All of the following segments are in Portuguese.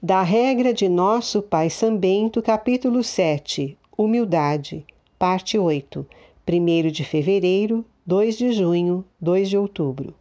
Da regra de nosso Pai São Bento, capítulo 7, Humildade, parte 8, 1 de fevereiro, 2 de junho, 2 de outubro.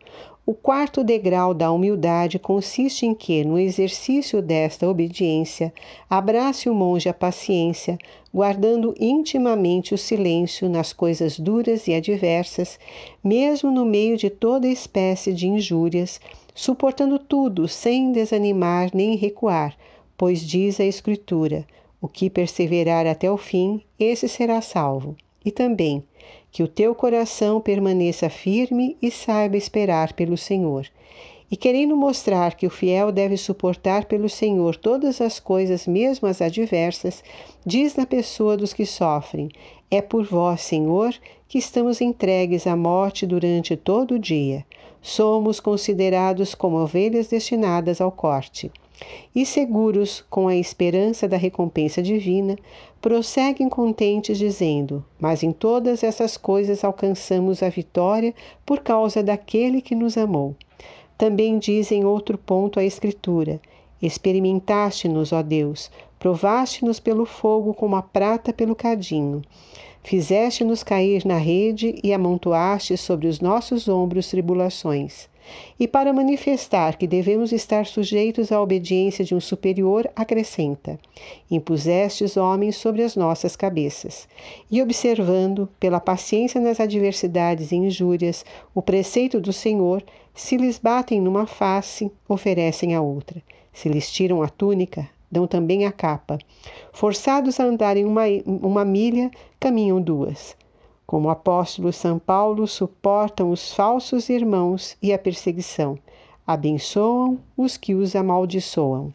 O quarto degrau da humildade consiste em que, no exercício desta obediência, abrace o monge a paciência, guardando intimamente o silêncio nas coisas duras e adversas, mesmo no meio de toda espécie de injúrias, suportando tudo sem desanimar nem recuar, pois diz a Escritura: o que perseverar até o fim, esse será salvo. E também, que o teu coração permaneça firme e saiba esperar pelo Senhor. E querendo mostrar que o fiel deve suportar pelo Senhor todas as coisas, mesmo as adversas, diz na pessoa dos que sofrem: É por vós, Senhor, que estamos entregues à morte durante todo o dia. Somos considerados como ovelhas destinadas ao corte e seguros com a esperança da recompensa divina, prosseguem contentes, dizendo: Mas em todas essas coisas alcançamos a vitória por causa daquele que nos amou. Também diz em outro ponto a Escritura: Experimentaste-nos, ó Deus, provaste-nos pelo fogo como a prata pelo cadinho. Fizeste-nos cair na rede e amontoaste sobre os nossos ombros tribulações. E para manifestar que devemos estar sujeitos à obediência de um superior, acrescenta: Impusestes homens sobre as nossas cabeças. E observando, pela paciência nas adversidades e injúrias, o preceito do Senhor, se lhes batem numa face, oferecem a outra. Se lhes tiram a túnica, dão também a capa. Forçados a andarem uma, uma milha, caminham duas. Como apóstolo São Paulo suportam os falsos irmãos e a perseguição, abençoam os que os amaldiçoam.